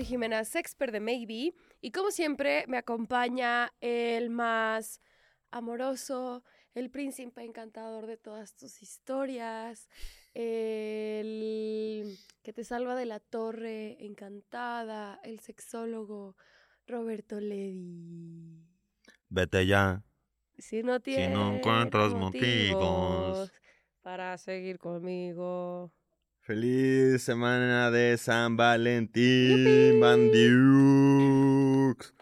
Soy Jimena, sexper de Maybe, y como siempre me acompaña el más amoroso, el príncipe encantador de todas tus historias, el que te salva de la torre encantada, el sexólogo Roberto Levi. Vete ya. Si no tienes encuentras motivos. para seguir conmigo. Feliz semana de San Valentín, Bandiux.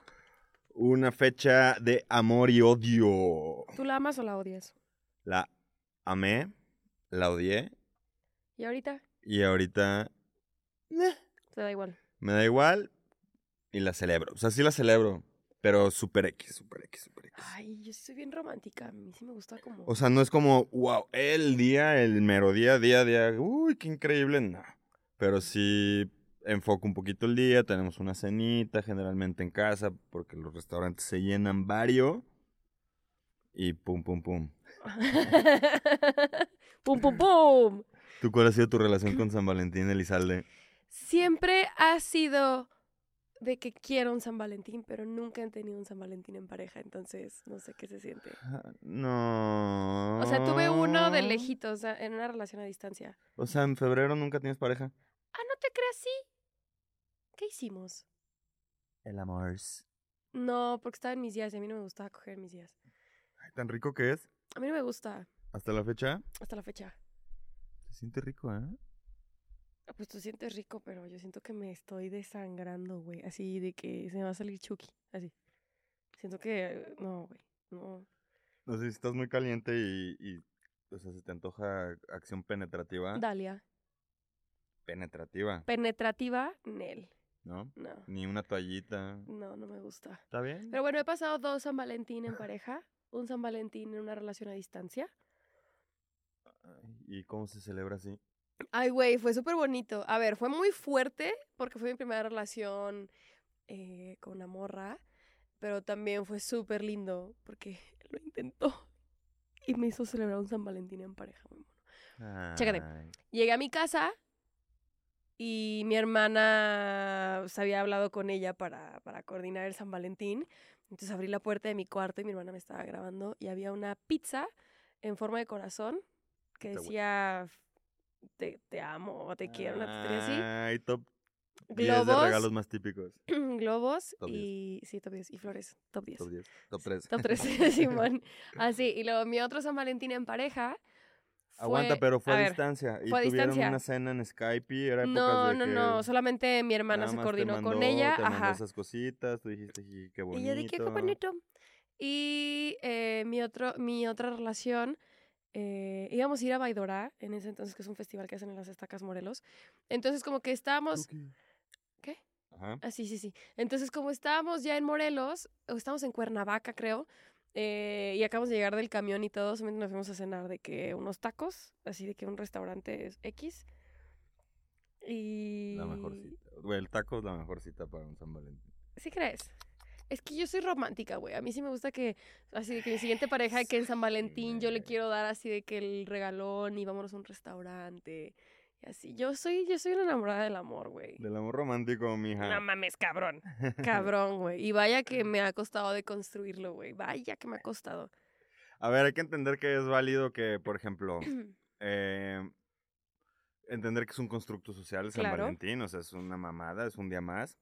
Una fecha de amor y odio. ¿Tú la amas o la odias? La amé, la odié ¿Y ahorita? y ahorita Te da igual. me da igual y la celebro. O sea, sí la celebro, pero super X, super X, super X. Ay, yo sí soy bien romántica. A mí sí me gusta como... O sea, no es como, wow, el día, el mero día, día, día, uy, qué increíble, no. Pero sí enfoco un poquito el día, tenemos una cenita, generalmente en casa, porque los restaurantes se llenan varios. Y pum, pum, pum. ¡Pum, pum, pum! ¿Tú cuál ha sido tu relación con San Valentín, Elizalde? Siempre ha sido de que quiero un San Valentín, pero nunca he tenido un San Valentín en pareja, entonces no sé qué se siente. Ah, No. O sea, tuve uno de lejitos, o sea, en una relación a distancia. O sea, en febrero nunca tienes pareja. Ah, no te creas, sí. ¿Qué hicimos? El amor. No, porque estaba en mis días y a mí no me gustaba coger en mis días. Ay, tan rico que es. A mí no me gusta Hasta la fecha. hasta la fecha. Se siente rico, ¿eh? Ah, Pues tú sientes rico, pero yo siento que me estoy desangrando, güey. Así de que se me va a salir Chucky. Así. Siento que. No, güey. No. No sé si estás muy caliente y, y, o sea, se te antoja acción penetrativa. Dalia. Penetrativa, Penetrativa, Nel. ¿no? No. Ni una toallita. No, no me gusta. ¿Está bien? Pero bueno, he pasado dos San Valentín en pareja. Un San Valentín en una relación a distancia. ¿Y cómo se celebra así? Ay, güey, fue súper bonito. A ver, fue muy fuerte porque fue mi primera relación eh, con una morra, pero también fue súper lindo porque lo intentó y me hizo celebrar un San Valentín en pareja. muy mono. Chécate. Llegué a mi casa y mi hermana se había hablado con ella para, para coordinar el San Valentín. Entonces abrí la puerta de mi cuarto y mi hermana me estaba grabando y había una pizza en forma de corazón que decía te, te amo o te quiero, una tontería así. Ay, top 10 de Globos, regalos más típicos. globos Top y sí, top 10 y flores, top 10. Top 10. Top 3. Top 3, Simón. Así, y luego mi otro San Valentín en pareja Aguanta, pero fue a, ver, distancia. ¿Y fue a tuvieron distancia. una cena en Skype? y ¿Era épocas No, de no, que no, solamente mi hermana se te coordinó con ella, te ajá. esas cositas, tú dijiste, "Ji, qué bonito. Y yo dije, qué bonito. Y eh, mi, otro, mi otra relación, eh, íbamos a ir a Baidora, en ese entonces, que es un festival que hacen en las Estacas Morelos. Entonces, como que estábamos... ¿Qué? Ajá. Ah, sí, sí, sí. Entonces, como estábamos ya en Morelos, o estábamos en Cuernavaca, creo, eh, y acabamos de llegar del camión y todo, solamente nos fuimos a cenar de que unos tacos, así de que un restaurante es X. Y... La mejor cita. Güey, el taco es la mejor cita para un San Valentín. ¿Sí crees? Es que yo soy romántica, güey. A mí sí me gusta que, así de que mi siguiente pareja, que en San Valentín yo le quiero dar así de que el regalón y vámonos a un restaurante. Y así. Yo soy, yo soy una enamorada del amor, güey. Del amor romántico, mija. No mames, cabrón. Cabrón, güey. Y vaya que me ha costado de construirlo, güey. Vaya que me ha costado. A ver, hay que entender que es válido que, por ejemplo, eh, entender que es un constructo social San Claro. Valentín, o sea, es una mamada, es un día más.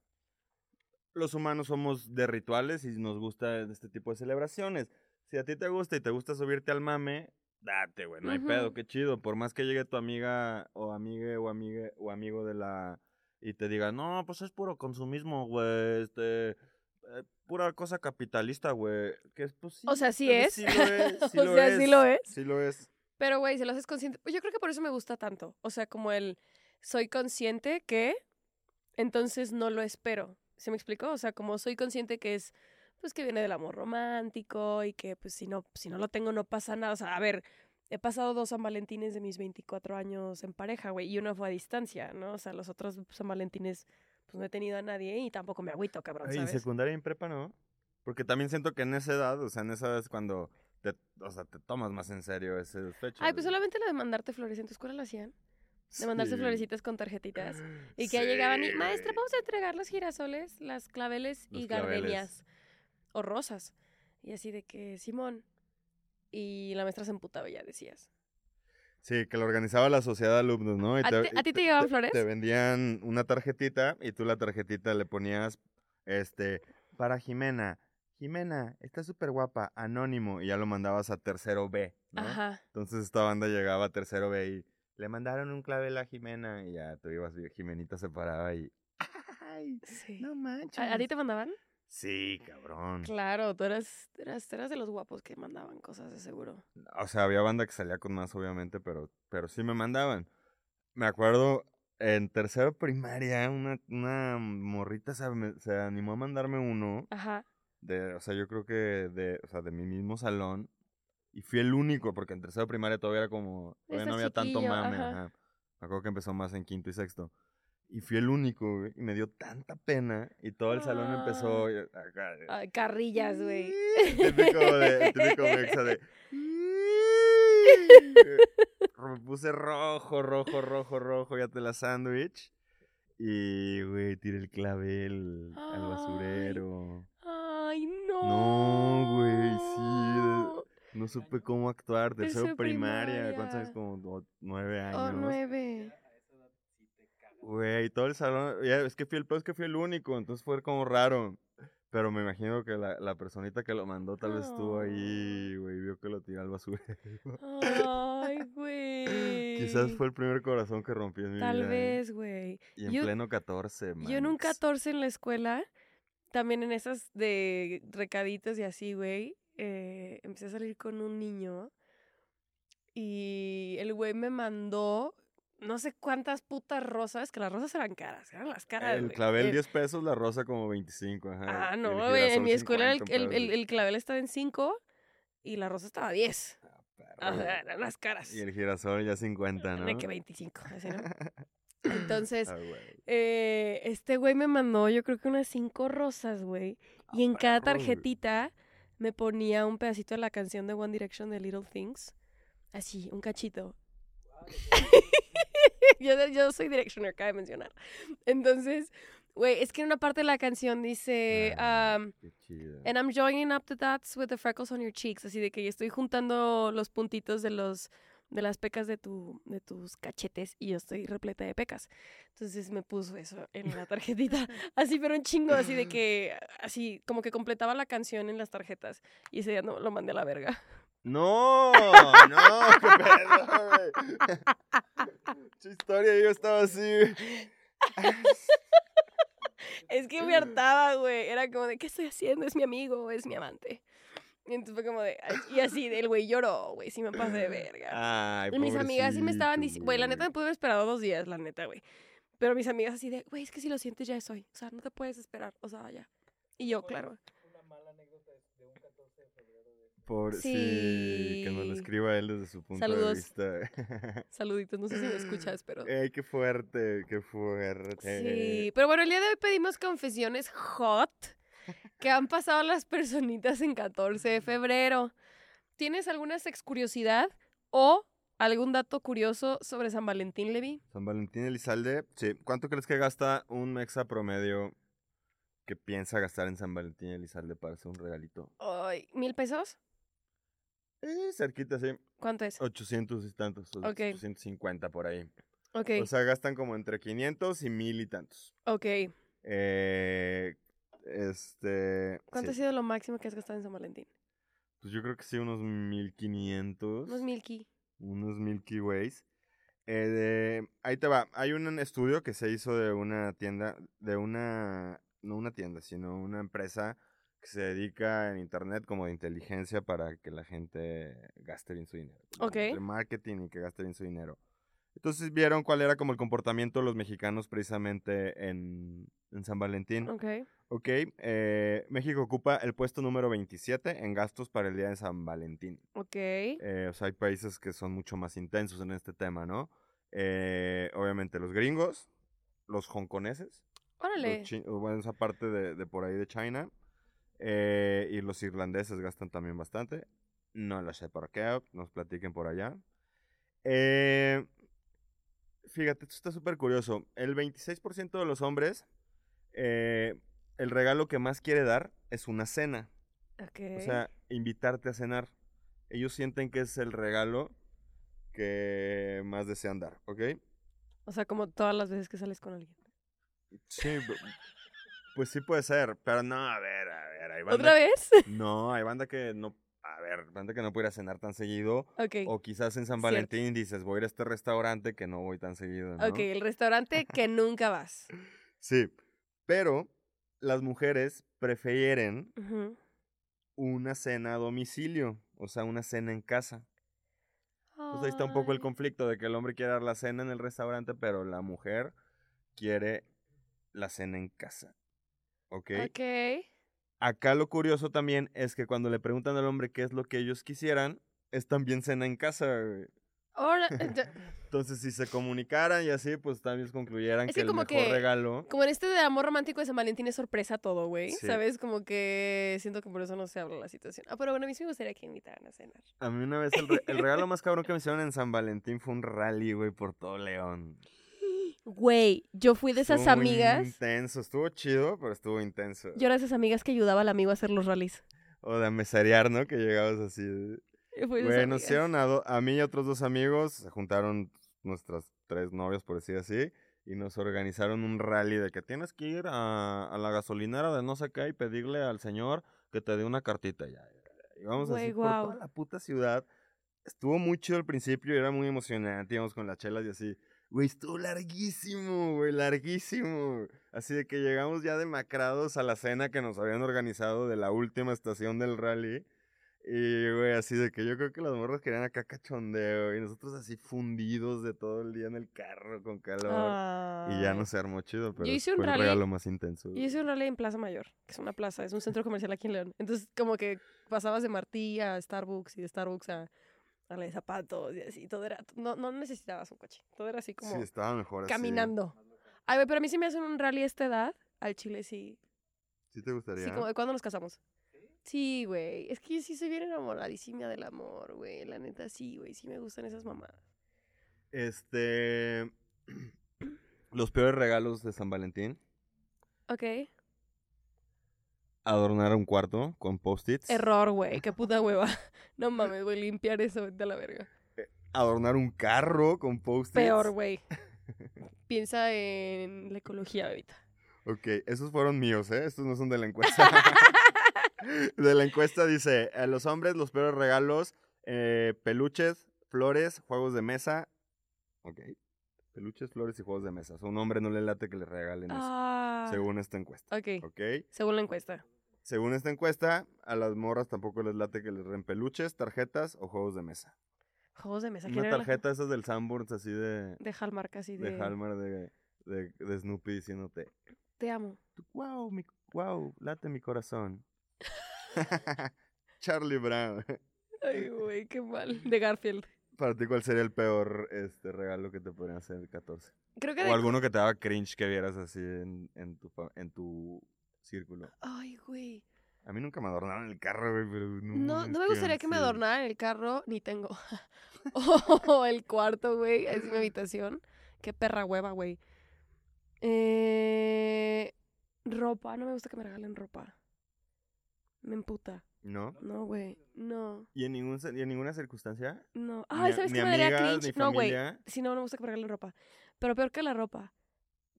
Los humanos somos de rituales y nos gusta este tipo de celebraciones. Si a ti te gusta y te gusta subirte al mame, date, güey, no hay pedo, qué chido. Por más que llegue tu amiga o amigue o amigue o amigo de la y te diga, no, pues es puro consumismo, güey, este, eh, pura cosa capitalista, güey. Que es, pues sí. O sea, sí es. Sí lo es. sí O lo sea, sí es, lo es. Sí lo es. Pero, güey, se lo haces consciente. Yo creo que por eso me gusta tanto. O sea, como el soy consciente que entonces no lo espero. ¿Se me explicó? O sea, como soy consciente que es pues que viene del amor romántico y que pues si no, si no lo tengo no pasa nada. O sea, a ver, he pasado dos San Valentines de mis 24 años en pareja, güey, y uno fue a distancia, ¿no? O sea, los otros San Valentines pues no he tenido a nadie y tampoco me agüito, cabrón, ¿sabes? secundaria y en prepa, ¿no? Porque también siento que en esa edad, o sea, en esa edad es cuando te, o sea, te tomas más en serio ese fecha. Ay, pues solamente lo de mandarte flores. ¿En tu escuela lo hacían? De mandarse Sí. florecitas con tarjetitas. Y que ya llegaban y, maestra, Sí. vamos a entregar los girasoles, las claveles y claveles. gardenias. O rosas. Y así de que, Simón. Y la maestra se emputaba, ya decías. Sí, que lo organizaba la sociedad de alumnos, ¿no? Y ¿A ti- a ti te llegaban flores? Te vendían una tarjetita y tú la tarjetita le ponías, este, para Jimena. Jimena, está súper guapa, anónimo. Y ya lo mandabas a tercero B, ¿no? Ajá. Entonces esta banda llegaba a tercero B y le mandaron un clavel a Jimena y ya tú ibas, Jimenita se paraba y... ¡Ay! Sí. No manches. ¿A, a ti te mandaban? Sí, cabrón. Claro, tú eras, eras, eras de los guapos que mandaban cosas, de seguro. O sea, había banda que salía con más, obviamente, pero, pero sí me mandaban. Me acuerdo, en tercero primaria, una, una morrita se, se animó a mandarme uno. Ajá. De, o sea, yo creo que de, o sea, de mi mismo salón. Y fui el único, porque en tercero primaria todavía era como, todavía no había tanto mame. ajá. ajá. Me acuerdo que empezó más en quinto y sexto. Y fui el único, güey, y me dio tanta pena. Y todo el salón empezó y acá, Ay, carrillas, güey. Típico de, típico mexa de. Me puse rojo, rojo, rojo, rojo, ya te la sándwich. Y, güey, tiré el clavel al basurero. Ay, no. No, güey, sí, No supe cómo actuar. Tercero primaria. ¿Cuántos años? Como nueve Oh, años. nueve. Güey, todo el salón. ya, es que fui el peor es que fui el único. Entonces fue como raro. Pero me imagino que la, la personita que lo mandó tal vez estuvo ahí, güey, vio que lo tiré al basurero. Ay, güey. Quizás fue el primer corazón que rompí en mi Tal vida. ¿eh? vez, güey. Y en Yo- pleno 14, man. Yo en un 14 en la escuela, también en esas de recaditos y así, güey, eh, empecé a salir con un niño y el güey me mandó no sé cuántas putas rosas, que las rosas eran caras, eran las caras. El clavel El- 10 pesos, la rosa como 25, ajá. Ah, el no, güey, en mi escuela el, 50, el, el- el clavel estaba en 5 y la rosa estaba a 10. así. O sea, eran las caras. Y el girasol ya 50, ¿no? De que 25, así, ¿no? Entonces, Ah, güey. Eh, este güey me mandó, yo creo que unas cinco rosas, güey. Y en cada güey. Me ponía un pedacito de la canción de One Direction de Little Things. Así, un cachito. yo, yo soy Directioner, cabe mencionar. Entonces, güey, es que en una parte de la canción dice... Um. And I'm joining up the dots with the freckles on your cheeks. Así de que estoy juntando los puntitos de los de las pecas de tu de tus cachetes y yo estoy repleta de pecas. Entonces me puso eso en la tarjetita. Así, pero un chingo, así de que así como que completaba la canción en las tarjetas y ese día no lo mandé a la verga. No, no, qué pedo. Su historia, yo estaba así. Es que me hartaba, güey. Era como de, ¿qué estoy haciendo? ¿Es mi amigo? ¿Es mi amante? Y entonces fue como de, ay, y así, el güey lloró, güey, sí me pasé de verga. Ay, Y mis amigas sí me estaban diciendo, güey, la neta me pude haber esperado dos días, la neta, güey. Pero mis amigas así de, güey, es que si lo sientes ya es hoy. O sea, no te puedes esperar. O sea, ya. Y yo, claro. Por, sí. que nos lo Sí. escriba él desde su punto Saludos. de vista. Saluditos, no sé si me escuchas, pero. Ey, qué fuerte, qué fuerte. Sí, pero bueno, el día de hoy pedimos confesiones hot que han pasado las personitas en 14 de febrero. ¿Tienes alguna sex curiosidad o algún dato curioso sobre San Valentín, Levi? San Valentín Elizalde, sí. ¿Cuánto crees que gasta un mexa promedio que piensa gastar en San Valentín Elizalde para hacer un regalito? Ay, ¿Mil pesos? Eh, cerquita, sí. ¿Cuánto es? 800 y tantos, o Ok. 850 por ahí. Ok, O sea, gastan como entre 500 y 1000 y tantos. ok. Eh, este... ¿Cuánto sí, ha sido lo máximo que has gastado en San Valentín? Pues yo creo que sí, unos 1500. Unos milky. unos Milky Ways. Eh, de- ahí te va. Hay un estudio que se hizo de una tienda, de una, no una tienda, sino una empresa que se dedica en internet como de inteligencia para que la gente gaste bien su dinero. Ok. Entre marketing y que gaste bien su dinero. Entonces vieron cuál era como el comportamiento de los mexicanos precisamente en, en San Valentín. Ok. Ok, eh, México ocupa el puesto número 27 en gastos para el día de San Valentín. Ok. Eh, o sea, hay países que son mucho más intensos en este tema, ¿no? Eh, obviamente los gringos, los hongkoneses, los Órale. o bueno, esa parte de, de por ahí de China, eh, y los irlandeses gastan también bastante. No lo sé por qué, nos platiquen por allá. Eh, fíjate, esto está súper curioso. El 26% de los hombres, eh, el regalo que más quiere dar es una cena. Ok. O sea, invitarte a cenar. Ellos sienten que es el regalo que más desean dar, ¿ok? O sea, como todas las veces que sales con alguien. Sí, pues sí puede ser, pero no, a ver, a ver, hay banda ¿Otra vez? No, hay banda que no, a ver, banda que no puede ir a cenar tan seguido. ok. O quizás en San Cierto. Valentín dices, voy a ir a este restaurante que no voy tan seguido, ¿no? Ok, el restaurante que nunca vas. Sí, pero las mujeres prefieren una cena a domicilio, o sea, una cena en casa. Pues ahí está un poco el conflicto de que el hombre quiere dar la cena en el restaurante, pero la mujer quiere la cena en casa. ¿Ok? Ok. Acá lo curioso también es que cuando le preguntan al hombre qué es lo que ellos quisieran, es también cena en casa. güey. Ahora, ya- Entonces, si se comunicaran y así, pues también concluyeran Es que, que el como mejor que- regalo. como en este de amor romántico de San Valentín es sorpresa todo, güey. Sí. ¿Sabes? Como que siento que por eso no se habla la situación. Ah, pero bueno, a mí sí me gustaría que invitaran a cenar. A mí una vez el, re- el regalo más cabrón que me hicieron en San Valentín fue un rally, güey, por todo León. Güey, yo fui de esas Estuvo muy amigas. Intenso, estuvo chido, pero estuvo intenso. Yo era de esas amigas que ayudaba al amigo a hacer los rallies. O de meserear, ¿no? Que llegabas así. de- Güey, nos hicieron a, do- a mí y a otros dos amigos, se juntaron nuestras tres novias, por decir así, y nos organizaron un rally de que tienes que ir a, a la gasolinera de no sé qué y pedirle al señor que te dé una cartita ya. Y vamos Güey, así guau. por toda la puta ciudad. Estuvo muy chido al principio y era muy emocionante, íbamos con las chelas y así. Güey, estuvo larguísimo, güey, larguísimo. Así de que llegamos ya demacrados a la cena que nos habían organizado de la última estación del rally. Y, güey, así de que yo creo que las morras querían acá cachondeo y nosotros así fundidos de todo el día en el carro con calor. Y ya no se armó chido, pero hice un fue el rally- regalo más intenso. Yo hice un rally en Plaza Mayor, que es una plaza, es un centro comercial aquí en León. Entonces, como que pasabas de Martí a Starbucks y de Starbucks a, de zapatos y así, todo era, no, no necesitabas un coche, todo era así como Sí, estaba mejor así. caminando. Ay, güey, pero a mí sí me hacen un rally a esta edad, al Chile sí. ¿Sí te gustaría? Sí, como de cuándo nos casamos. Sí, güey, es que yo sí soy bien enamoradísima del amor, güey, la neta sí, güey, sí me gustan esas mamadas. Este... Los peores regalos de San Valentín. Ok. Adornar un cuarto con post-its. Error, güey, qué puta hueva. No mames, voy a limpiar eso, vete a la verga. Adornar un carro con post-its. Peor, güey. Piensa en la ecología, bebita. Ok, esos fueron míos, ¿eh? Estos no son de la encuesta. de la encuesta dice, a los hombres los peores regalos, eh, peluches, flores, juegos de mesa. Ok. Peluches, flores y juegos de mesa. O sea, un hombre no le late que le regalen eso, Ah. según esta encuesta. Ok, Ok. según la encuesta. Según esta encuesta, a las morras tampoco les late que les den peluches, tarjetas o juegos de mesa. Juegos de mesa. ¿quién Una era la- tarjeta esas del Sanborns así de, De Hallmark, así de... de Hallmark de, de, de Snoopy diciéndote, Te amo. wow, mi, wow, late mi corazón. Charlie Brown. Ay, güey, qué mal. De Garfield. Para ti, ¿cuál sería el peor este regalo que te podrían hacer el 14? Creo que O de... alguno que te daba cringe que vieras así en, en, tu, en tu círculo. Ay, güey. A mí nunca me adornaron el carro, güey, pero no. No, no me gustaría que me adornaran el carro, ni tengo. o el cuarto, güey. Es mi habitación. Qué perra hueva, güey. Eh, ropa. No me gusta que me regalen ropa. Me emputa. ¿No? No, güey. No. ¿Y en, ningún, ce- y en ninguna circunstancia? No. Ay, ¿sabes qué me daría cringe? No, güey. Sí, no, no me gusta que me regalen ropa. Pero peor que la ropa.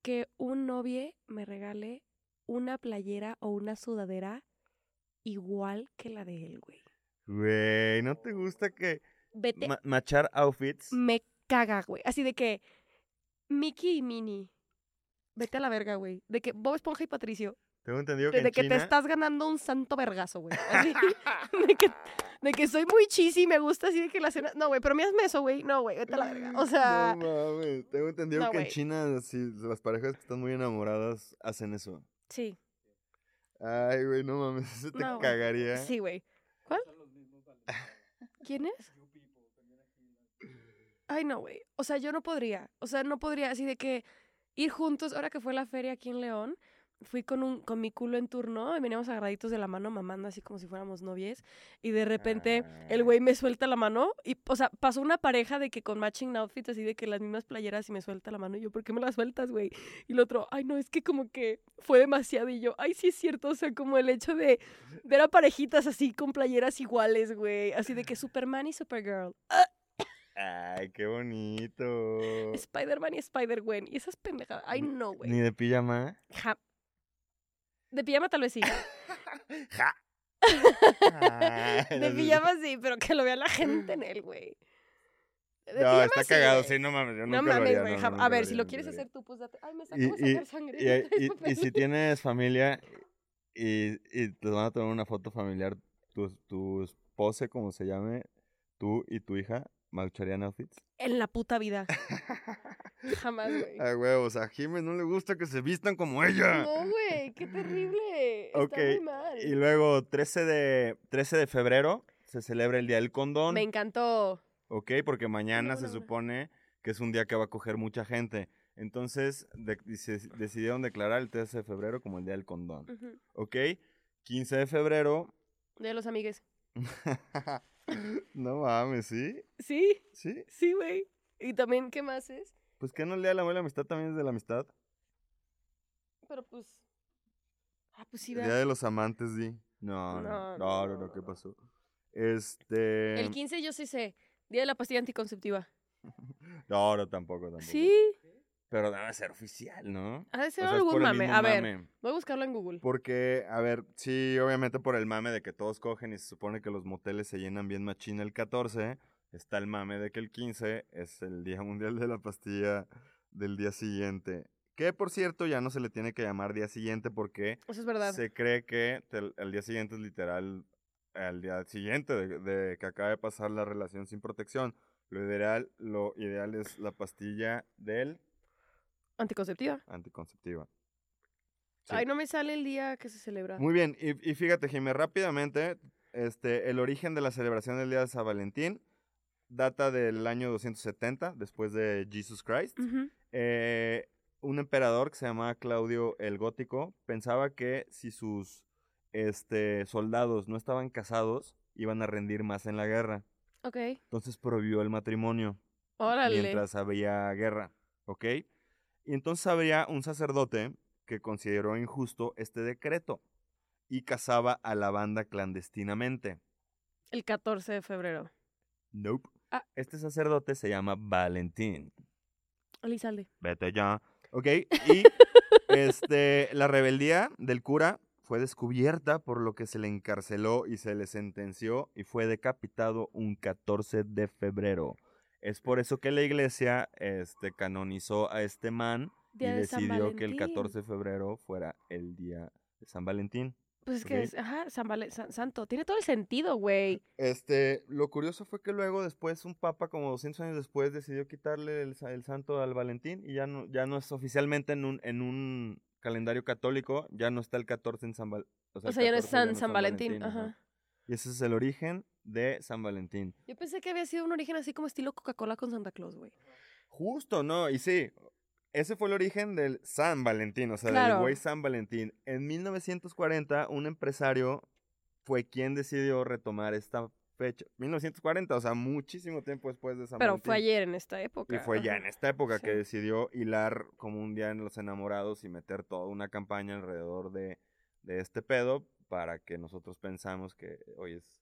Que un novio me regale una playera o una sudadera igual que la de él, güey. Güey, ¿no te gusta que Vete. ma- machar outfits? me caga, güey. Así de que Mickey y Minnie. Vete a la verga, güey. De que Bob Esponja y Patricio. Tengo entendido que De, en que te estás ganando un santo vergazo, güey. Así, de, que, de que soy muy cheesy y me gusta así de que la cena... No, güey, pero me hazme eso, güey. No, güey, vete a la verga. O sea, No mames, tengo entendido no, que en. China sí, las parejas que están muy enamoradas hacen eso. Sí, Ay, güey, no mames, eso te No, güey. cagaría. sí, güey. ¿Cuál? ¿Quién es? Ay, no, güey. O sea, yo no podría. O sea, no podría así de que ir juntos. Ahora que fue la feria aquí en León, fui con un con mi culo en turno y veníamos agarraditos de la mano mamando así como si fuéramos novies. Y de repente el güey me suelta la mano y, o sea, pasó una pareja de que con matching outfits así de que las mismas playeras y me suelta la mano y yo, ¿por qué me la sueltas, güey? Y el otro, ay, no, es que como que fue demasiado y yo, ay, sí es cierto, o sea, como el hecho de ver a parejitas así con playeras iguales, güey, así de que Superman y Supergirl, Ay, qué bonito. Spider-Man y Spider-Gwen y esas pendejadas, ay, no, güey. Ni de pijama. Ja. De pijama tal vez sí. Ja. De no, pijama sí, pero que lo vea la gente en él, güey. De No, está sí, cagado, güey. sí, no mames. Yo No nunca lo mames, güey. no, a ver, si lo quieres hacer tú, pues date. Ay, me Y, sacó y- sacar sangre. y- si tienes familia y, y te van a tomar una foto familiar, tu, tu esposa, como se llame, tú y tu hija, ¿maucharían outfits? En la puta vida. Jamás, güey. Ay, huevos, a Jiménez no le gusta que se vistan como ella. No, güey, qué terrible. Está muy mal. Y luego, 13 de, 13 de febrero, se celebra el Día del Condón. Me encantó. ¿ok? Porque mañana No, se no, supone que es un día que va a coger mucha gente. Entonces, de- se- decidieron declarar el 13 de febrero como el Día del Condón, Ujú. ¿ok? 15 de febrero... De los amigues. no mames, ¿sí? Sí, ¿Sí? sí, güey. Y también, ¿qué más es? Pues que no el Día de la Amistad también es de la amistad. Pero pues. Ah, pues sí, El Día de los Amantes, di. No, no, No, no, no, ¿qué pasó? Este... El 15 yo sí sé. Día de la pastilla anticonceptiva. No, no, tampoco, tampoco. Sí. Pero debe ser oficial, ¿no? Ha de O ser sea, es algún mame. A ver, mame. voy a buscarlo en Google. Porque, a ver, sí, obviamente por el mame de que todos cogen y se supone que los moteles se llenan bien machina el 14, está el mame de que el 15 es el Día Mundial de la Pastilla del día siguiente. Que, por cierto, ya no se le tiene que llamar día siguiente porque Eso es verdad. se cree que el día siguiente es literal al día siguiente de, de que acaba de pasar la relación sin protección. Lo ideal, lo ideal es la pastilla del Anticonceptiva. anticonceptiva. Sí. Ay, no me sale el día que se celebra. Muy bien, y, y fíjate, Jimé, rápidamente, este, el origen de la celebración del Día de San Valentín data del año 270, después de Jesus Christ. Eh, un emperador que se llamaba Claudio el Gótico pensaba que si sus este, soldados no estaban casados, iban a rendir más en la guerra. Ok. Entonces prohibió el matrimonio Órale. mientras había guerra, ¿ok? Y entonces habría un sacerdote que consideró injusto este decreto y casaba a la banda clandestinamente. El 14 de febrero. Nope. Ah. Este sacerdote se llama Valentín. Elizalde. Vete ya. ¿Ok? Y este, la rebeldía del cura fue descubierta por lo que se le encarceló y se le sentenció y fue decapitado un 14 de febrero. Es por eso que la iglesia este, canonizó a este man Día y de decidió que el Valentín. 14 de febrero fuera el día de San Valentín. Pues es que es, ajá, San Valen- San- Santo. Tiene todo el sentido, güey. Este, lo curioso fue que luego después un papa como 200 años después decidió quitarle el, el santo al Valentín y ya no ya no es oficialmente en un en un calendario católico, ya no está el 14 en San Valentín. O sea, ya no es San, San Valentín. Ajá. Y ese es el origen de San Valentín. Yo pensé que había sido un origen así como estilo Coca-Cola con Santa Claus, güey. Justo, ¿no? Y sí, ese fue el origen del San Valentín, o sea, del güey San Valentín. En 1940, un empresario fue quien decidió retomar esta fecha. 1940, o sea, muchísimo tiempo después de San Pero Valentín. fue ayer en esta época. Y fue ya en esta época que decidió hilar como un día en los enamorados y meter toda una campaña alrededor de, de este pedo para que nosotros pensamos que hoy es,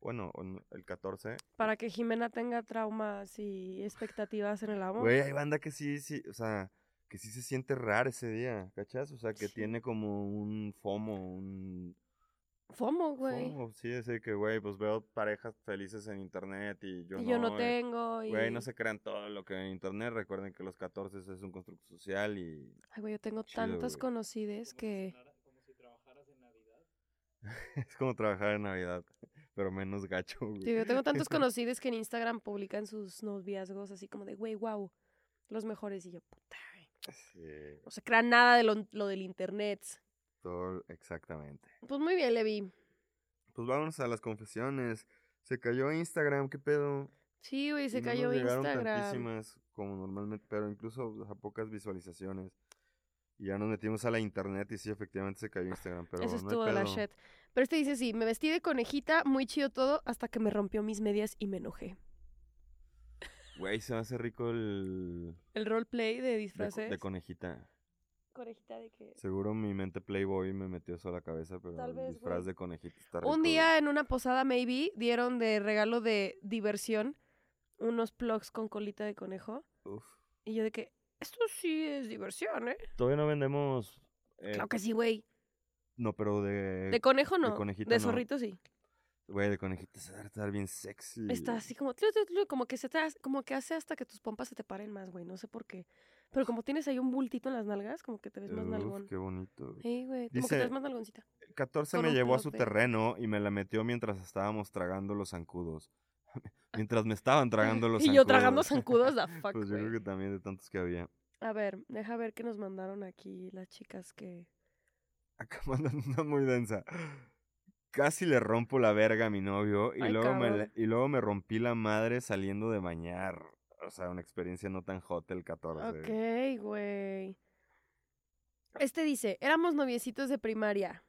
bueno, el 14. Para que Jimena tenga traumas y expectativas en el amor. Güey, hay banda que sí, sí, o sea, que sí se siente raro ese día, ¿cachas? O sea, que Sí. tiene como un FOMO, un... FOMO, güey. FOMO, sí, es de que, güey, pues veo parejas felices en internet y yo y no. yo no eh. tengo. Y... Güey, no se crean todo lo que en internet. Recuerden que los 14 es un constructo social y Ay, güey, yo tengo Chido, tantas conocidas que. Es como trabajar en Navidad, pero menos gacho, güey. Sí, yo tengo tantos conocidos que en Instagram publican sus noviazgos así como de, güey, wow, los mejores. Y yo, puta, güey, Sí, no se crea nada de lo, lo del internet. todo exactamente. Pues muy bien, Levi. Pues vámonos a las confesiones. Se cayó Instagram, ¿qué pedo? Sí, güey, se no nos cayó llegaron Instagram. tantísimas como normalmente, pero incluso a pocas visualizaciones. Y ya nos metimos a la internet y sí, efectivamente se cayó Instagram, pero Eso no estuvo de la shit. Pero este dice sí, me vestí de conejita, muy chido todo, hasta que me rompió mis medias y me enojé. Güey, se me hace rico el... El roleplay de De, disfraces. de conejita. conejita de que... Seguro mi mente Playboy me metió eso a la cabeza, pero Tal el vez, disfraz güey. de conejita está rico. Un día en una posada, maybe, dieron de regalo de diversión unos plugs con colita de conejo. Uf. Y yo de que, esto sí es diversión, ¿eh? Todavía no vendemos... eh, claro que sí, güey. No, pero de... De conejo no. De, conejita no. zorrito sí. Güey, de conejita se debe estar bien sexy. Está así como, como que se te hace- como que hace hasta que tus pompas se te paren más, güey. No sé por qué. Pero como tienes ahí un bultito en las nalgas, como que te ves más Uf, nalgón. qué bonito. Sí, güey. Como que te ves más nalgoncita. El 14 Con me llevó a su de- terreno y me la metió mientras estábamos tragando los zancudos. mientras me estaban tragando los Y zancudos. yo tragando zancudos, the fuck, Pues yo creo que también de tantos que había. A ver, deja ver qué nos mandaron aquí las chicas que... Acá mandan una muy densa. Casi le rompo la verga a mi novio y, Ay, luego me, cabrón. y luego me rompí la madre saliendo de bañar. O sea, una experiencia no tan hot el 14. Ok, güey. Este dice, éramos noviecitos de primaria.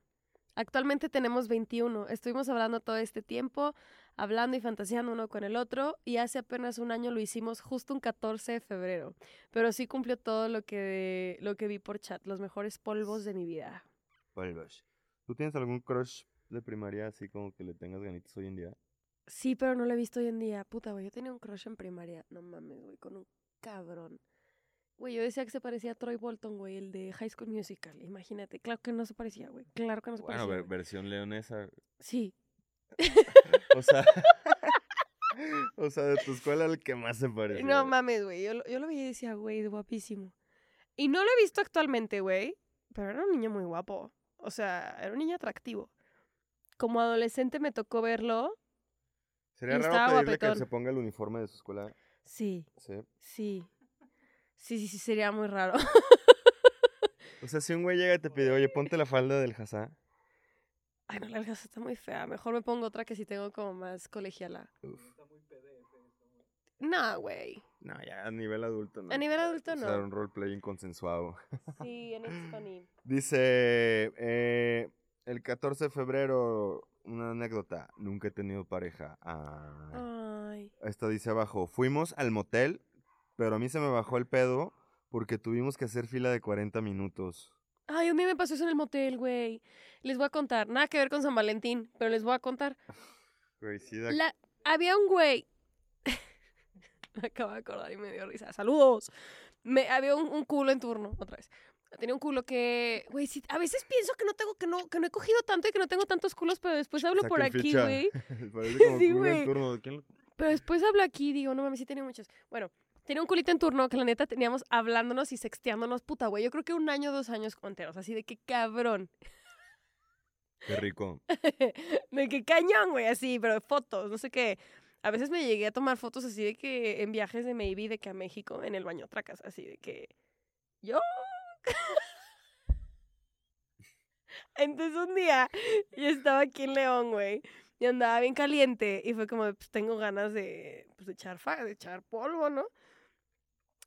Actualmente tenemos 21. Estuvimos hablando todo este tiempo, hablando y fantaseando uno con el otro, y hace apenas un año lo hicimos justo un 14 de febrero. Pero sí cumplió todo lo que, lo que vi por chat, los mejores polvos de mi vida. Polvos. ¿Tú tienes algún crush de primaria así como que le tengas ganitas hoy en día? Sí, pero no lo he visto hoy en día. Puta, güey, yo tenía un crush en primaria. No mames, güey, con un cabrón. Güey, yo decía que se parecía a Troy Bolton, güey, el de High School Musical. Imagínate. Claro que no se parecía, güey. Claro que no se Bueno, parecía. ver- güey. versión leonesa. Sí. O sea, o sea, de tu escuela el que más se parece. No mames, güey. Yo, lo- yo lo veía y decía, güey, es guapísimo. Y no lo he visto actualmente, güey. Pero era un niño muy guapo. O sea, era un niño atractivo. Como adolescente me tocó verlo. Sería raro pedirle que se ponga el uniforme de su escuela. Sí, Sí. sí. Sí, sí, sí, sería muy raro. O sea, si un güey llega y te pide, oye, ponte la falda del Hazá. Ay, no, la algaza está muy fea. Mejor me pongo otra que si tengo como más colegiala. Uf. No, güey. No, ya a nivel adulto no. A nivel adulto O sea, no. un roleplay inconsensuado. Sí, en it's funny. Dice, eh, el 14 de febrero, una anécdota. Nunca he tenido pareja. Ah. Ay. Esta dice abajo, fuimos al motel, pero a mí se me bajó el pedo porque tuvimos que hacer fila de 40 minutos. Ay, a mí me pasó eso en el motel, güey. Les voy a contar. Nada que ver con San Valentín, pero les voy a contar. Güey, sí da- La, había un güey. me acabo de acordar y me dio risa. ¡Saludos! Me, había un, un culo en turno, otra vez. Tenía un culo que, güey, sí, a veces pienso que no tengo, que no, que no he cogido tanto y que no tengo tantos culos, pero después hablo por aquí, güey. Sí, güey. turno. ¿Quién lo- Pero después hablo aquí y digo, no mames, sí tenía muchos. Bueno, tenía un culito en turno que la neta teníamos hablándonos y sexteándonos, puta, güey. Yo creo que un año, dos años enteros, así de que cabrón. Qué rico. de que cañón, güey, así, pero de fotos, no sé qué. A veces me llegué a tomar fotos así de que en viajes de maybe de que a México, en el baño tracas, así de que yo. Entonces un día yo estaba aquí en León, güey, y andaba bien caliente y fue como, pues tengo ganas de, pues, de echar fa, de echar polvo, ¿no?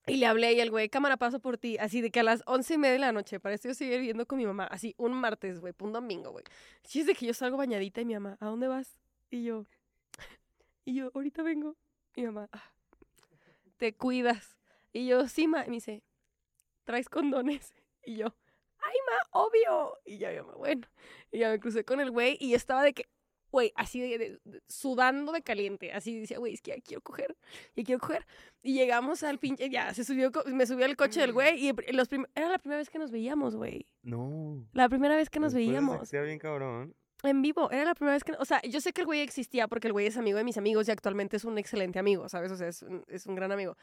Y le hablé y el güey, cámara, paso por ti. Así de que a las once y media de la noche, para esto yo seguía viviendo con mi mamá. Así, un martes, güey, un domingo, güey. Es de que yo salgo bañadita y mi mamá, ¿a dónde vas? Y yo, y yo, ahorita vengo. Mi mamá, "Ah, te cuidas. Y yo, sí, ma. Y me dice, ¿traes condones? Y yo, ay, ma, obvio. Y ya, mi mamá, bueno. Y ya me crucé con el güey y estaba de que, güey, así de, de- de- sudando de caliente. Así decía, güey, es que ya quiero coger, ya quiero coger. Y llegamos al pinche, ya, se subió, me subió al coche del güey y los era la primera vez que nos veíamos, güey. No. La primera vez que nos Después de veíamos. sextear bien cabrón. En vivo, era la primera vez que... O sea, yo sé que el güey existía porque el güey es amigo de mis amigos y actualmente es un excelente amigo, ¿sabes? O sea, es un, es un gran amigo.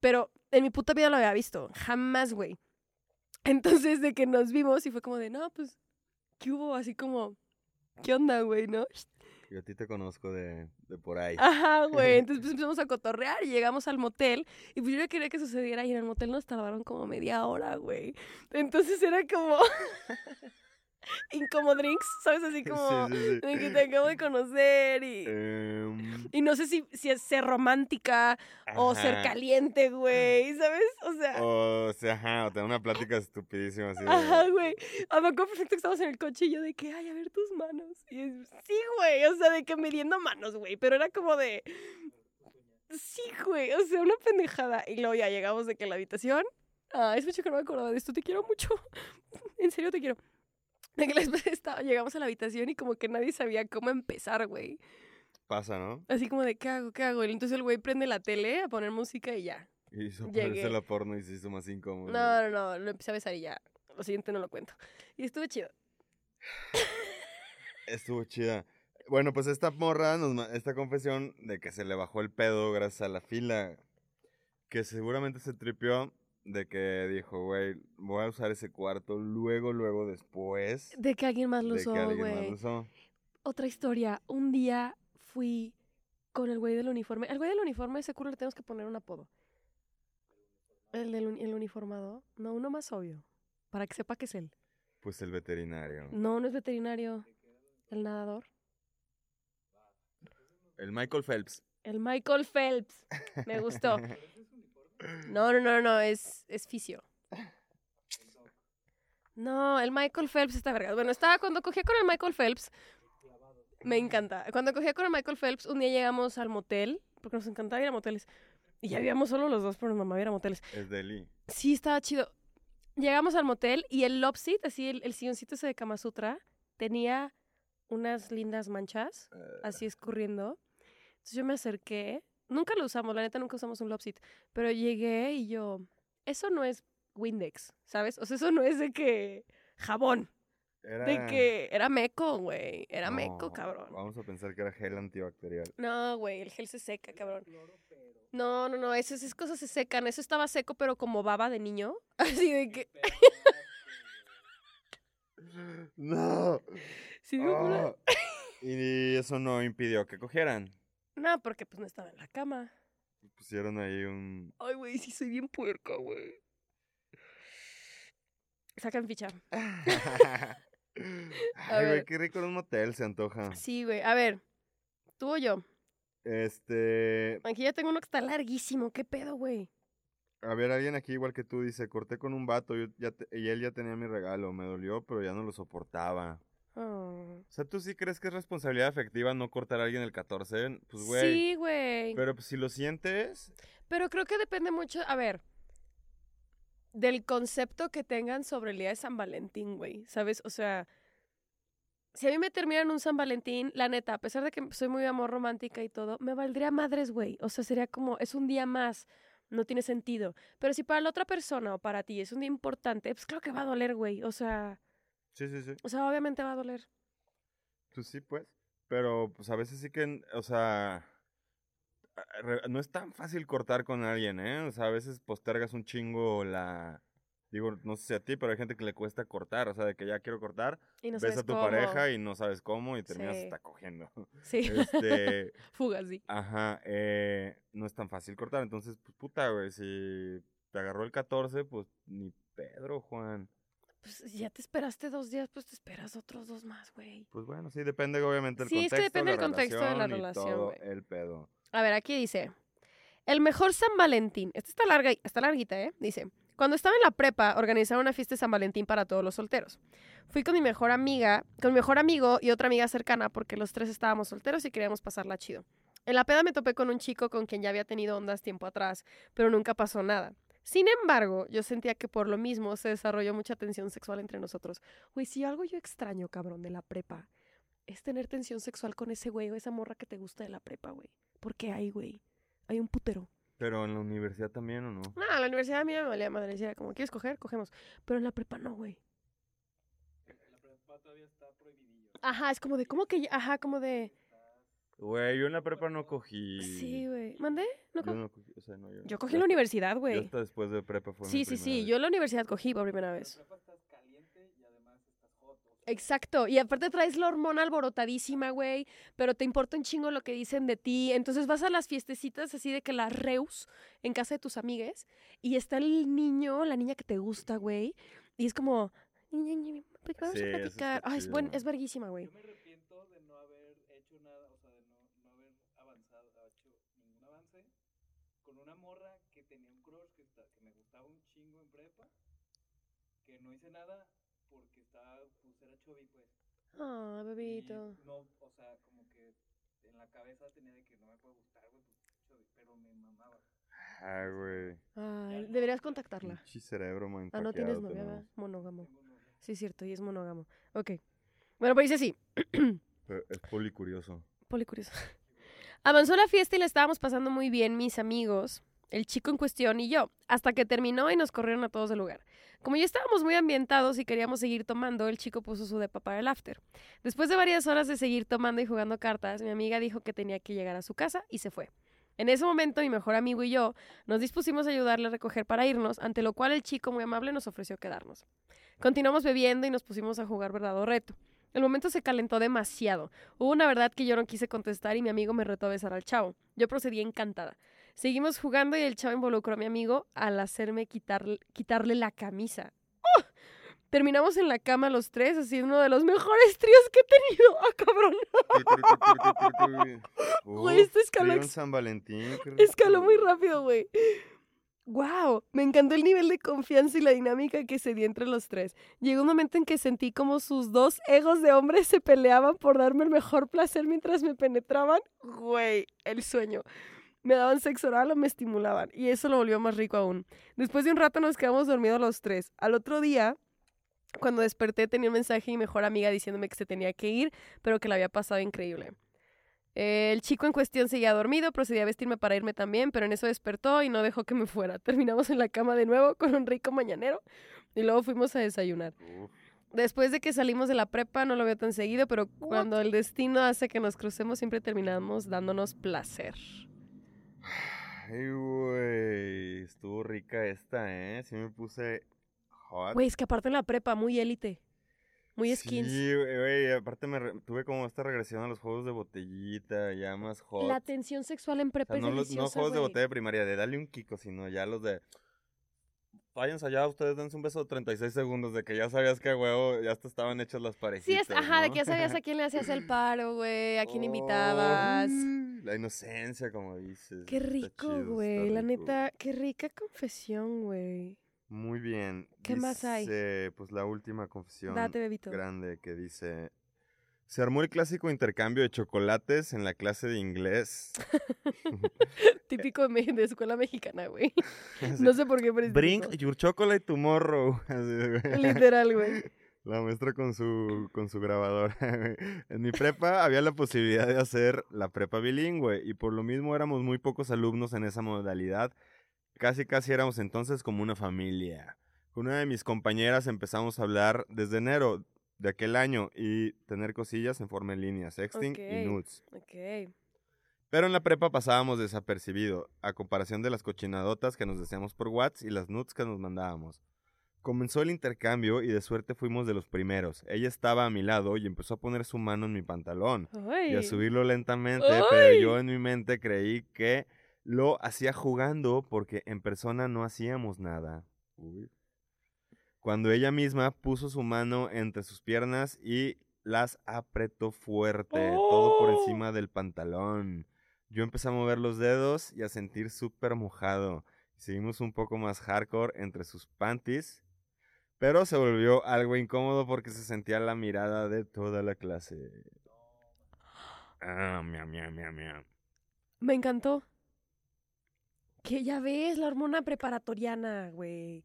Pero en mi puta vida lo había visto. Jamás, güey. Entonces, de que nos vimos y fue como de, no, pues, ¿qué hubo? Así como, ¿qué onda, güey, no? Yo a ti te conozco de, de por ahí. Ajá, güey. Entonces pues, empezamos a cotorrear y llegamos al motel. Y pues yo no quería que sucediera y en el motel nos tardaron como media hora, güey. Entonces era como... Income drinks, ¿sabes? Así como Sí, sí, sí. de que te acabo de conocer y... Em, Y no sé si, si es ser romántica o ser caliente, güey, ¿sabes? O sea... O sea, ajá, o tener una plática estupidísima así. Ajá, güey. Ah, me acuerdo perfecto que estábamos en el coche y yo de que, ay, a ver tus manos. Y es, sí, güey, o sea, de que midiendo manos, güey. Pero era como de, sí, güey, o sea, una pendejada. Y luego ya llegamos de que a la habitación, ah, es mucho que no me acordaba de esto, te quiero mucho. en serio te quiero. De que estaba, llegamos a la habitación y como que nadie sabía cómo empezar, güey. Pasa, ¿no? Así como de, ¿qué hago? ¿Qué hago? Y entonces el güey prende la tele a poner música y ya. Y hizo Llegué. la porno y se hizo más incómodo. No, no, no, lo empecé a besar y ya. Lo siguiente no lo cuento. Y estuvo chido. Estuvo chida. Bueno, pues esta morra, nos esta confesión de que se le bajó el pedo gracias a la fila, que seguramente se tripió de que dijo, güey, voy a usar ese cuarto luego, luego después De que alguien más lo usó, güey. Otra historia. Un día fui con el güey del uniforme. El güey del uniforme, ese culo le tenemos que poner un apodo. El del uni- el uniformado. No, uno más obvio. Para que sepa que es él. Pues el veterinario. No, no es veterinario. El nadador. El Michael Phelps. El Michael Phelps. Me gustó. No, no, no, no, es, es fisio. No, el Michael Phelps está verga. Bueno, estaba cuando cogía con el Michael Phelps. Me encanta. Cuando cogía con el Michael Phelps, un día llegamos al motel, porque nos encantaba ir a moteles. Y ya habíamos solo los dos, pero mi mamá iba a moteles. Es de Lee. Sí, estaba chido. Llegamos al motel y el love seat, así el, el silloncito ese de Kama Sutra, tenía unas lindas manchas, así escurriendo. Entonces yo me acerqué. Nunca lo usamos, la neta nunca usamos un love seat. Pero llegué y yo, eso no es Windex, ¿sabes? O sea, eso no es de que jabón, Era... de que era meco, güey. Era meco, cabrón. Vamos a pensar que era gel antibacterial. No, güey, el gel se seca, cabrón. No, no, no, esas, esas cosas se secan. Eso estaba seco, pero como baba de niño. Así de que... ¡No! Sí. Ah, y eso no impidió que cogieran. No, porque pues no estaba en la cama. Pusieron ahí un... Ay, güey, sí soy bien puerca, güey. Sacan ficha. Ay, güey, qué rico en un motel se antoja. Sí, güey. A ver, tú o yo. Este... Aquí ya tengo uno que está larguísimo. ¿Qué pedo, güey? A ver, alguien aquí igual que tú dice, corté con un vato yo ya te- y él ya tenía mi regalo, me dolió, pero ya no lo soportaba. Oh. O sea, ¿tú sí crees que es responsabilidad afectiva no cortar a alguien el 14? Pues, güey. Sí, güey. Pero... Pero pues, si lo sientes, creo que depende mucho, a ver, del concepto que tengan sobre el día de San Valentín, güey. ¿Sabes? O sea, si a mí me terminan un San Valentín, la neta, a pesar de que soy muy amor romántica y todo, me valdría madres, güey. O sea, sería como, es un día más. No tiene sentido. Pero si para la otra persona o para ti es un día importante, pues claro que va a doler, güey. O sea, sí, sí, sí. o sea, obviamente va a doler. Pues sí, pues. Pero pues a veces sí que, o sea, no es tan fácil cortar con alguien, ¿eh? O sea, a veces postergas un chingo la... Digo, no sé si a ti, pero hay gente que le cuesta cortar, o sea, de que ya quiero cortar, Y no ves a tu cómo. pareja y no sabes cómo y terminas Sí. hasta cogiendo. Sí, Este, fuga, sí. ajá, eh, no es tan fácil cortar, entonces, pues puta, güey, si te agarró el 14, pues ni Pedro, Juan. Pues ya te esperaste dos días, pues te esperas otros dos más, güey. Pues bueno, sí, depende obviamente del Sí, es que contexto. depende del contexto de la y relación, todo el pedo. A ver, aquí dice. El mejor San Valentín. Esta está larga, está larguita, ¿eh? Dice. Cuando estaba en la prepa, organizaron una fiesta de San Valentín para todos los solteros. Fui con mi mejor amiga, con mi mejor amigo y otra amiga cercana porque los tres estábamos solteros y queríamos pasarla chido. En la peda me topé con un chico con quien ya había tenido ondas tiempo atrás, pero nunca pasó nada. Sin embargo, yo sentía que por lo mismo se desarrolló mucha tensión sexual entre nosotros. Güey, si algo yo extraño, cabrón, de la prepa, es tener tensión sexual con ese güey o esa morra que te gusta de la prepa, güey. Porque hay, güey. Hay un putero. Pero en la universidad también, ¿o no? No, en la universidad a mí me valía madre. Decía, como, ¿quieres coger? Cogemos. Pero en la prepa no, güey. Ajá, es como de, ¿cómo que? ya- Ajá, como de... Güey, yo en la prepa no cogí. Sí, güey. ¿Mandé? ¿No Yo no cogí, o sea, no, yo. Yo cogí en la universidad, güey. hasta después de prepa fue mi Sí, sí, primera sí. vez. Yo en la universidad cogí por primera vez. Exacto. Y aparte traes la hormona alborotadísima, güey. Pero te importa un chingo lo que dicen de ti. Entonces vas a las fiestecitas así de que las reus en casa de tus amigues. Y está el niño, la niña que te gusta, güey. Y es como. "Ña, Ña, Ña, ¿por qué vamos Sí, a platicar. está Ay, es, buen, es verguísima, güey. Yo me arrepiento de no haber hecho nada, o sea, de no, no haber avanzado, hecho ningún avance con una morra que tenía un crush que, está, que me gustaba un chingo en prepa, que no hice nada porque estaba, pues era chovi, pues. Ah, y bebito. no, o sea, como que en la cabeza tenía de que no me puede gustar, güey, pues chovi, pero me mamaba. Ah, güey. Ay, deberías contactarla. Pinche cerebro Ah, no tienes novia. ¿verdad? Monógamo. Sí, es cierto, y es monógamo. Ok. Bueno, pues dice así. Pero es policurioso. Policurioso. Avanzó la fiesta y la estábamos pasando muy bien mis amigos, el chico en cuestión y yo, hasta que terminó y nos corrieron a todos del lugar. Como ya estábamos muy ambientados y queríamos seguir tomando, el chico puso su depa para el after. Después de varias horas de seguir tomando y jugando cartas, mi amiga dijo que tenía que llegar a su casa y se fue. En ese momento, mi mejor amigo y yo nos dispusimos a ayudarle a recoger para irnos, ante lo cual el chico muy amable nos ofreció quedarnos. Continuamos bebiendo y nos pusimos a jugar verdad o reto. El momento se calentó demasiado. Hubo una verdad que yo no quise contestar y mi amigo me retó a besar al chavo. Yo procedí encantada. Seguimos jugando y el chavo involucró a mi amigo al hacerme quitarle, quitarle la camisa. ¡Oh! Terminamos en la cama los tres, haciendo uno de los mejores tríos que he tenido. ¡Ah, cabrón! Güey, esto escaló San Valentín. Escaló muy rápido, güey. ¡Wow! Me encantó el nivel de confianza y la dinámica que se dio entre los tres. Llegó un momento en que sentí como sus dos egos de hombres se peleaban por darme el mejor placer mientras me penetraban. Güey, el sueño. Me daban sexo oral o me estimulaban. Y eso lo volvió más rico aún. Después de un rato nos quedamos dormidos los tres. Al otro día, cuando desperté, tenía un mensaje de mi mejor amiga diciéndome que se tenía que ir, pero que la había pasado increíble. El chico en cuestión seguía dormido, procedí a vestirme para irme también, pero en eso despertó y no dejó que me fuera. Terminamos en la cama de nuevo con un rico mañanero y luego fuimos a desayunar. Después de que salimos de la prepa no lo veo tan seguido, pero cuando el destino hace que nos crucemos siempre terminamos dándonos placer. Ay, güey. Estuvo rica esta, ¿eh? Sí me puse hot. Güey, es que aparte en la prepa, muy élite. Muy skins. Sí, güey. Aparte me re- tuve como esta regresión a los juegos de botellita, ya más hot. La tensión sexual en O prepa sea, es no, los, no deliciosa, juegos de botella de primaria, de darle un kiko, sino ya los de... Váyanse allá, ustedes dense un beso de 36 segundos, de que ya sabías que huevo ya estaban hechas las Sí, parejitas, es, ajá, de que ya sabías a quién le hacías el paro, güey, a quién invitabas. La inocencia, como dices. Qué rico, güey. La neta, qué rica confesión, güey. Muy bien. ¿Qué más hay? Dice, Pues la última confesión Date, bebito. grande que dice... Se armó el clásico intercambio de chocolates en la clase de inglés. Típico de, escuela mexicana, güey. No sé por qué, pero Bring típico. your chocolate tomorrow. Literal, güey. La maestra con su, con su grabadora. en mi prepa había la posibilidad de hacer la prepa bilingüe y por lo mismo éramos muy pocos alumnos en esa modalidad. Casi, casi éramos entonces como una familia. Con una de mis compañeras empezamos a hablar desde enero de aquel año y tener cosillas en forma en línea, sexting y nudes. Pero en la prepa pasábamos desapercibido, a comparación de las cochinadotas que nos decíamos por WhatsApp y las nudes que nos mandábamos. Comenzó el intercambio y de suerte fuimos de los primeros. Ella estaba a mi lado y empezó a poner su mano en mi pantalón y a subirlo lentamente, ¡Ay! pero yo en mi mente creí que lo hacía jugando porque en persona no hacíamos nada. Uy. Cuando ella misma puso su mano entre sus piernas y las apretó fuerte, todo por ¡Oh! encima del pantalón. Yo empecé a mover los dedos y a sentir súper mojado. Seguimos un poco más hardcore entre sus panties, pero se volvió algo incómodo porque se sentía la mirada de toda la clase. Ah, miau, miau, miau. Me encantó. Que ya ves, la hormona preparatoriana, güey.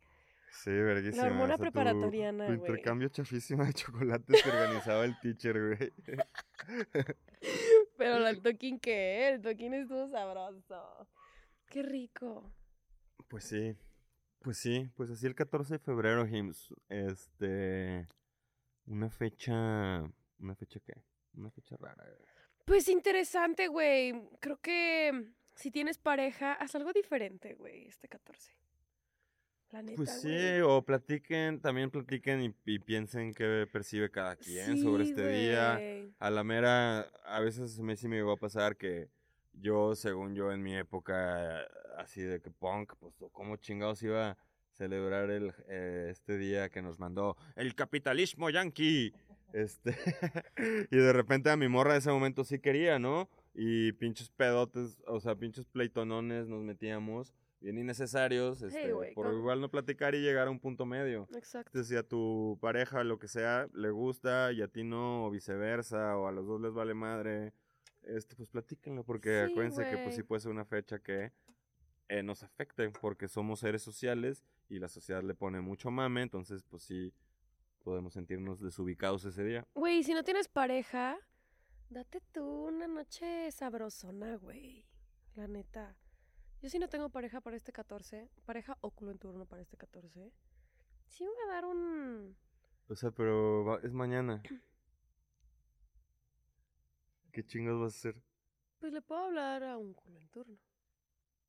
Sí, verguísima. hormona o sea, preparatoriana, güey. intercambio chafísima de chocolates que organizaba el teacher, güey. Pero el toquín, ¿qué? El toquín estuvo sabroso. Qué rico. Pues sí, pues sí, pues así el 14 de febrero, Hims, este, una fecha, una fecha qué, una fecha rara. güey. Pues interesante, güey. Creo que si tienes pareja, haz algo diferente, güey, este 14. La neta, Pues sí, güey. o platiquen, también platiquen y, y piensen qué percibe cada quien sobre Sí, este día. A la mera, a veces me sí me llegó a pasar que yo, según yo en mi época, así de que punk, pues cómo chingados iba a celebrar el, eh, este día que nos mandó el capitalismo yankee. Este, y de repente a mi morra en ese momento sí quería, ¿no? Y pinches pedotes, o sea, pinches pleitonones nos metíamos, bien innecesarios, este, güey, por igual no platicar y llegar a un punto medio. Exacto. Entonces, si a tu pareja, lo que sea, le gusta y a ti no, o viceversa, o a los dos les vale madre, este, pues platíquenlo, porque Sí, acuérdense que pues sí puede ser una fecha que eh, nos afecte, porque somos seres sociales y la sociedad le pone mucho mame, entonces pues sí podemos sentirnos desubicados ese día. Güey, si no tienes pareja, date tú una noche sabrosona, güey. La neta. Yo sí no tengo pareja para este 14, pareja o culo en turno para este 14. Sí me voy a dar un... O sea, pero va- es mañana. ¿Qué chingados vas a hacer? Pues le puedo hablar a un culo en turno.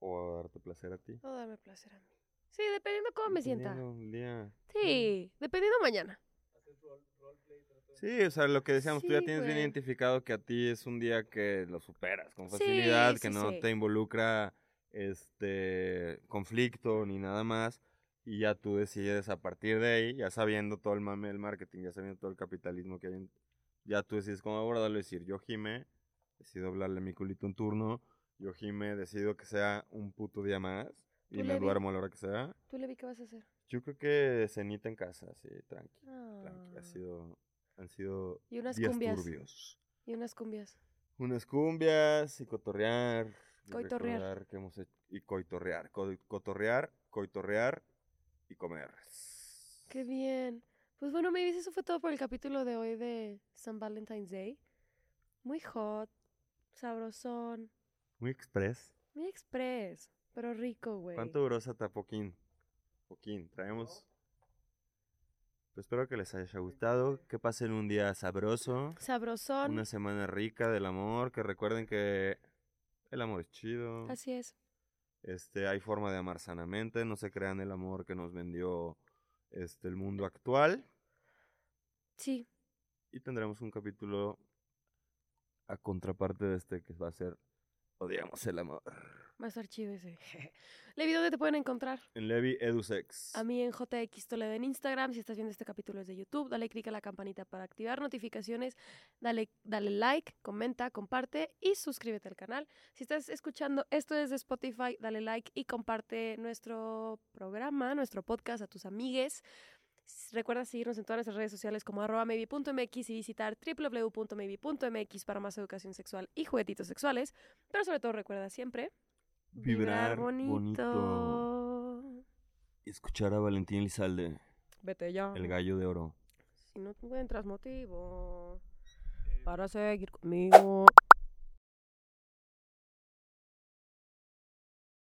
¿O a darte placer a ti? O darme placer a mí. Sí, dependiendo cómo me sienta. Dependiendo del día. Sí, dependiendo mañana. Sí, o sea, lo que decíamos, tú ya Sí, tienes bien güey. identificado que a ti es un día que lo superas con Sí, facilidad, que sí, no sí. te involucra este conflicto ni nada más, y ya tú decides a partir de ahí, ya sabiendo todo el mame del marketing, ya sabiendo todo el capitalismo que hay, en- ya tú decides cómo abordarlo decir, yo Jime, decido hablarle a mi culito un turno, yo Jime, decido que sea un puto día más, y me duermo a la hora que sea. ¿Tú, Levi, qué vas a hacer? Yo creo que cenita en casa, sí, tranqui, tranqui, ha Ah. sido, han sido Y unas días cumbias. turbios. Y unas cumbias. Unas cumbias y cotorrear. Coitorrear. recordar que hemos hecho- y coitorrear. co- cotorrear, coitorrear y comer. Qué bien. Pues bueno, me eso fue todo por el capítulo de hoy de San Valentine's Day. Muy hot, sabrosón, Muy express. muy express, pero rico, güey. ¿Cuánto duró esa tapoquín? Poquín. Traemos. Pues espero que les haya gustado. Que pasen un día sabroso. Sabrosón. Una semana rica del amor. Que recuerden que el amor es chido. Así es. Este, hay forma de amar sanamente. No se crean el amor que nos vendió este, el mundo actual. Sí. Y tendremos un capítulo a contraparte de este que va a ser Odiamos el amor. Va a estar chido ese. Levi, ¿dónde te pueden encontrar? En Levi Edusex. A mí en JX Toledo en Instagram. Si estás viendo este capítulo es de YouTube, dale click a la campanita para activar notificaciones. Dale, dale like, comenta, comparte y suscríbete al canal. Si estás escuchando esto desde Spotify, dale like y comparte nuestro programa, nuestro podcast a tus amigues. Recuerda seguirnos en todas nuestras redes sociales como arroba maybe.mx y visitar www.maybe.mx para más educación sexual y juguetitos sexuales. Pero sobre todo recuerda siempre Vibrar bonito. Y escuchar a Valentín Elizalde, Vete ya. el gallo de oro. Si no encuentras motivo Eh, para seguir conmigo.